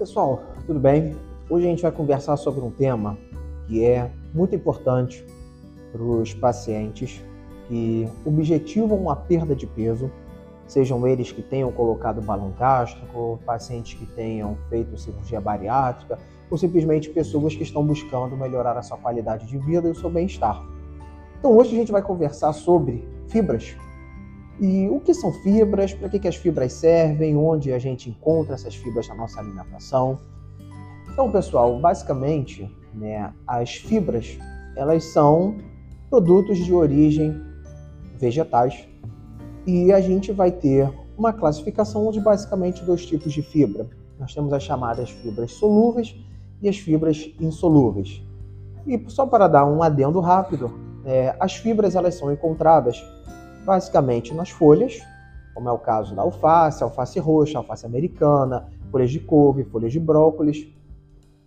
Pessoal, tudo bem? Hoje a gente vai conversar sobre um tema que é muito importante para os pacientes que objetivam a perda de peso, sejam eles que tenham colocado balão gástrico, pacientes que tenham feito cirurgia bariátrica, ou simplesmente pessoas que estão buscando melhorar a sua qualidade de vida e o seu bem-estar. Então hoje a gente vai conversar sobre fibras. E o que são fibras, para que, que as fibras servem, onde a gente encontra essas fibras na nossa alimentação. Então, pessoal, basicamente, né, as fibras, elas são produtos de origem vegetais e a gente vai ter uma classificação de basicamente dois tipos de fibra. Nós temos as chamadas fibras solúveis e as fibras insolúveis. E só para dar um adendo rápido, é, as fibras elas são encontradas basicamente nas folhas, como é o caso da alface, alface roxa, alface americana, folhas de couve, folhas de brócolis.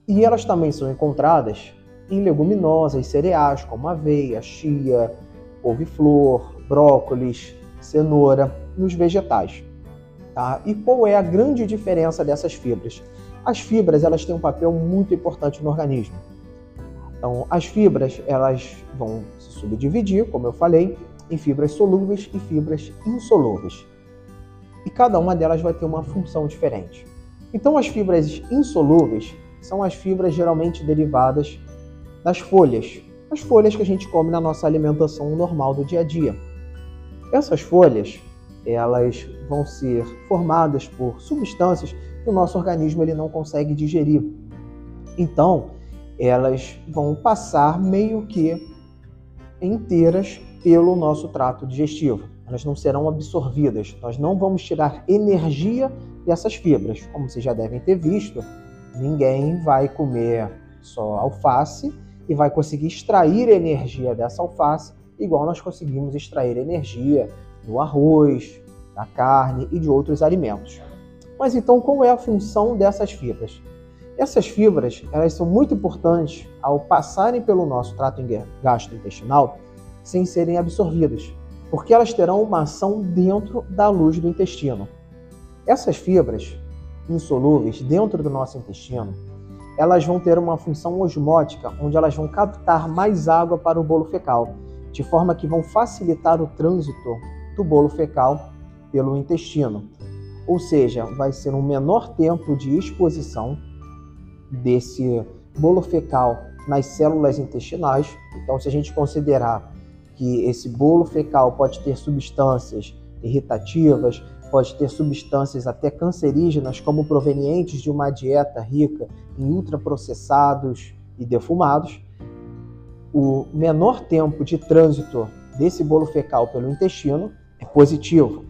E elas também são encontradas em leguminosas, cereais como aveia, chia, couve-flor, brócolis, cenoura, nos vegetais. Tá? E qual é a grande diferença dessas fibras? As fibras elas têm um papel muito importante no organismo. Então, as fibras elas vão se subdividir, como eu falei, em fibras solúveis e fibras insolúveis. E cada uma delas vai ter uma função diferente. Então, as fibras insolúveis são as fibras geralmente derivadas das folhas, as folhas que a gente come na nossa alimentação normal do dia a dia. Essas folhas, elas vão ser formadas por substâncias que o nosso organismo ele não consegue digerir. Então, elas vão passar meio que inteiras pelo nosso trato digestivo. Elas não serão absorvidas. Nós não vamos tirar energia dessas fibras. Como vocês já devem ter visto, ninguém vai comer só alface e vai conseguir extrair energia dessa alface, igual nós conseguimos extrair energia do arroz, da carne e de outros alimentos. Mas então, qual é a função dessas fibras? Essas fibras, elas são muito importantes ao passarem pelo nosso trato gastrointestinal sem serem absorvidas, porque elas terão uma ação dentro da luz do intestino. Essas fibras insolúveis dentro do nosso intestino, elas vão ter uma função osmótica, onde elas vão captar mais água para o bolo fecal, de forma que vão facilitar o trânsito do bolo fecal pelo intestino. Ou seja, vai ser um menor tempo de exposição desse bolo fecal nas células intestinais. Então, se a gente considerar que esse bolo fecal pode ter substâncias irritativas, pode ter substâncias até cancerígenas, como provenientes de uma dieta rica em ultraprocessados e defumados, o menor tempo de trânsito desse bolo fecal pelo intestino é positivo.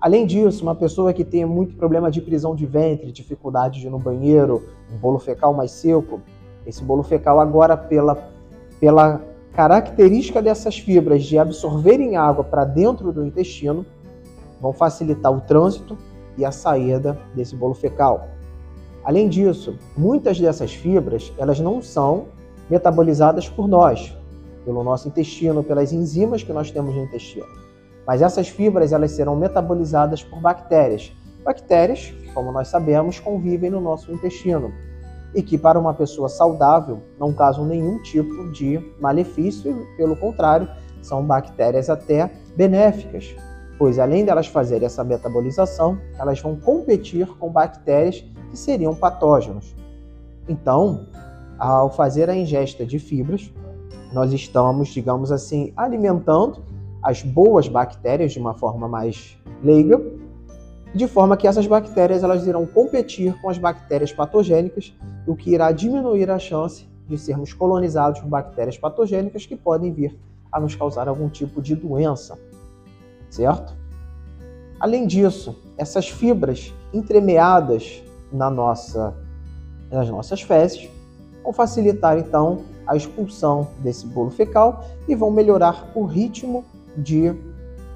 Além disso, uma pessoa que tem muito problema de prisão de ventre, dificuldade de ir no banheiro, um bolo fecal mais seco, esse bolo fecal agora pela, pela característica dessas fibras de absorverem água para dentro do intestino, vão facilitar o trânsito e a saída desse bolo fecal. Além disso, muitas dessas fibras, elas não são metabolizadas por nós, pelo nosso intestino, pelas enzimas que nós temos no intestino. Mas essas fibras elas serão metabolizadas por bactérias. Bactérias, como nós sabemos, convivem no nosso intestino e que para uma pessoa saudável não causam nenhum tipo de malefício, pelo contrário, são bactérias até benéficas, pois além delas fazerem essa metabolização, elas vão competir com bactérias que seriam patógenos. Então, ao fazer a ingesta de fibras, nós estamos, digamos assim, alimentando as boas bactérias de uma forma mais leiga, de forma que essas bactérias elas irão competir com as bactérias patogênicas, o que irá diminuir a chance de sermos colonizados por bactérias patogênicas que podem vir a nos causar algum tipo de doença, certo? Além disso, essas fibras entremeadas na nossa, nas nossas fezes vão facilitar então a expulsão desse bolo fecal e vão melhorar o ritmo de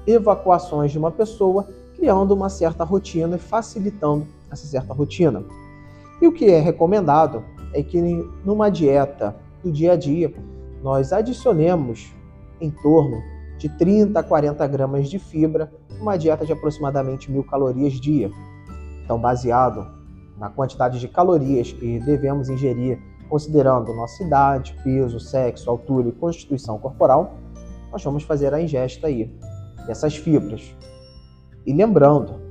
evacuações de uma pessoa, criando uma certa rotina e facilitando essa certa rotina. E o que é recomendado é que numa dieta do dia a dia nós adicionemos em torno de 30 a 40 gramas de fibra, uma dieta de aproximadamente mil calorias dia. Então, baseado na quantidade de calorias que devemos ingerir, considerando nossa idade, peso, sexo, altura e constituição corporal, nós vamos fazer a ingesta aí dessas fibras. E lembrando,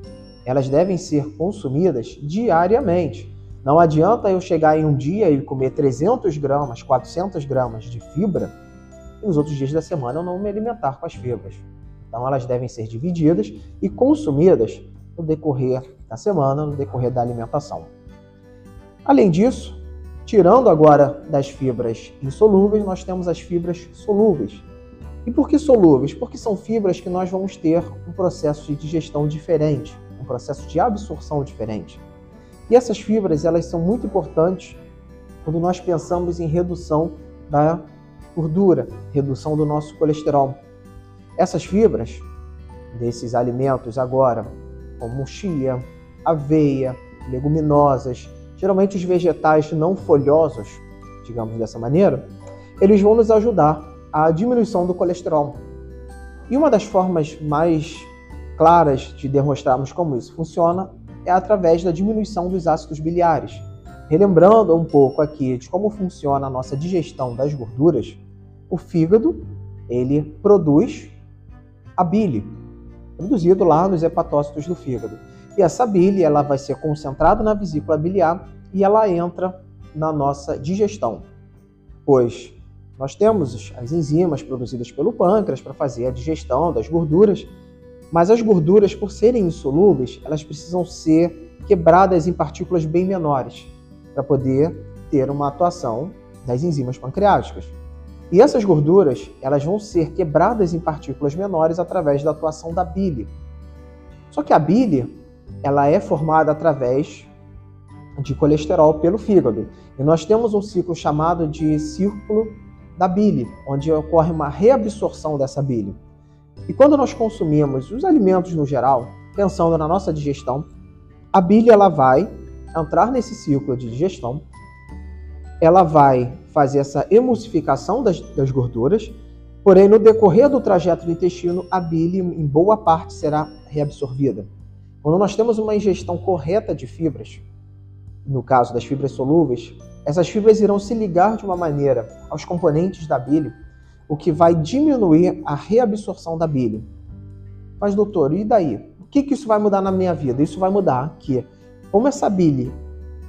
elas devem ser consumidas diariamente. Não adianta eu chegar em um dia e comer 300 gramas, 400 gramas de fibra e nos outros dias da semana eu não me alimentar com as fibras. Então elas devem ser divididas e consumidas no decorrer da semana, no decorrer da alimentação. Além disso, tirando agora das fibras insolúveis, nós temos as fibras solúveis. E por que solúveis? Porque são fibras que nós vamos ter um processo de digestão diferente, um processo de absorção diferente. E essas fibras, elas são muito importantes quando nós pensamos em redução da gordura, redução do nosso colesterol. Essas fibras desses alimentos agora, como chia, aveia, leguminosas, geralmente os vegetais não folhosos, digamos dessa maneira, eles vão nos ajudar à diminuição do colesterol. E uma das formas mais claras de demonstrarmos como isso funciona é através da diminuição dos ácidos biliares. Relembrando um pouco aqui de como funciona a nossa digestão das gorduras, o fígado ele produz a bile, produzido lá nos hepatócitos do fígado. E essa bile ela vai ser concentrada na vesícula biliar e ela entra na nossa digestão, pois nós temos as enzimas produzidas pelo pâncreas para fazer a digestão das gorduras, mas as gorduras, por serem insolúveis, elas precisam ser quebradas em partículas bem menores para poder ter uma atuação das enzimas pancreáticas. E essas gorduras, elas vão ser quebradas em partículas menores através da atuação da bile. Só que a bile, ela é formada através de colesterol pelo fígado. E nós temos um ciclo chamado de círculo da bile, onde ocorre uma reabsorção dessa bile. E quando nós consumimos os alimentos no geral, pensando na nossa digestão, a bile ela vai entrar nesse ciclo de digestão, ela vai fazer essa emulsificação das, das gorduras, porém, no decorrer do trajeto do intestino, a bile, em boa parte, será reabsorvida. Quando nós temos uma ingestão correta de fibras, no caso das fibras solúveis, essas fibras irão se ligar de uma maneira aos componentes da bile, o que vai diminuir a reabsorção da bile. Mas, doutor, e daí? O que, que isso vai mudar na minha vida? Isso vai mudar que, como essa bile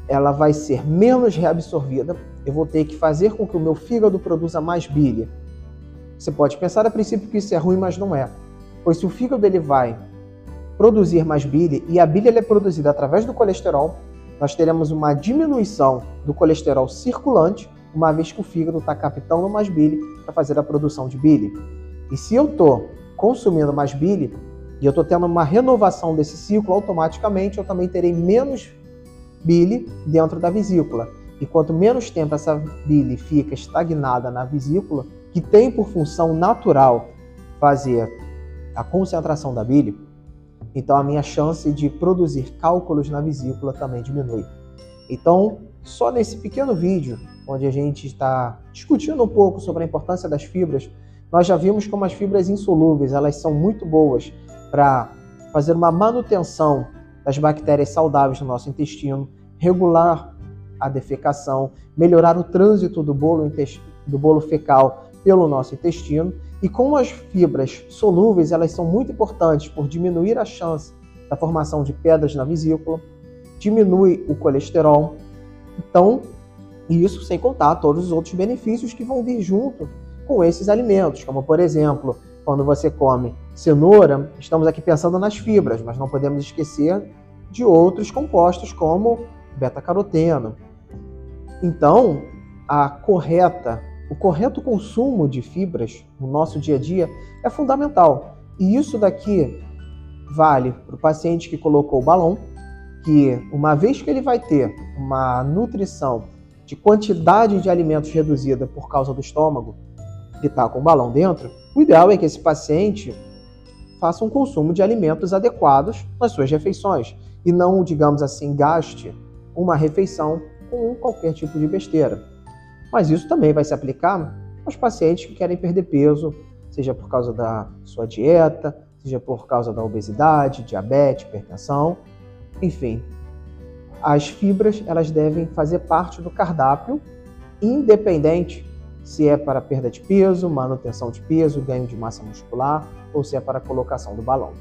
ela vai ser menos reabsorvida, eu vou ter que fazer com que o meu fígado produza mais bile. Você pode pensar a princípio que isso é ruim, mas não é. Pois se o fígado ele vai produzir mais bile e a bile é produzida através do colesterol, nós teremos uma diminuição do colesterol circulante, uma vez que o fígado está captando mais bile para fazer a produção de bile. E se eu estou consumindo mais bile e eu estou tendo uma renovação desse ciclo, automaticamente eu também terei menos bile dentro da vesícula. E quanto menos tempo essa bile fica estagnada na vesícula, que tem por função natural fazer a concentração da bile, então a minha chance de produzir cálculos na vesícula também diminui. Então, só nesse pequeno vídeo, onde a gente está discutindo um pouco sobre a importância das fibras, nós já vimos como as fibras insolúveis elas são muito boas para fazer uma manutenção das bactérias saudáveis no nosso intestino, regular a defecação, melhorar o trânsito do bolo, do bolo fecal pelo nosso intestino. E como as fibras solúveis, elas são muito importantes por diminuir a chance da formação de pedras na vesícula, diminui o colesterol. Então, isso sem contar todos os outros benefícios que vão vir junto com esses alimentos, como por exemplo, quando você come cenoura, estamos aqui pensando nas fibras, mas não podemos esquecer de outros compostos como beta-caroteno. Então, a correta, o correto consumo de fibras no nosso dia a dia é fundamental. E isso daqui vale para o paciente que colocou o balão, que uma vez que ele vai ter uma nutrição de quantidade de alimentos reduzida por causa do estômago, que está com o balão dentro, o ideal é que esse paciente faça um consumo de alimentos adequados nas suas refeições e não, digamos assim, gaste uma refeição com qualquer tipo de besteira. Mas isso também vai se aplicar aos pacientes que querem perder peso, seja por causa da sua dieta, seja por causa da obesidade, diabetes, hipertensão, enfim. as fibras elas devem fazer parte do cardápio, independente se é para perda de peso, manutenção de peso, ganho de massa muscular ou se é para colocação do balão.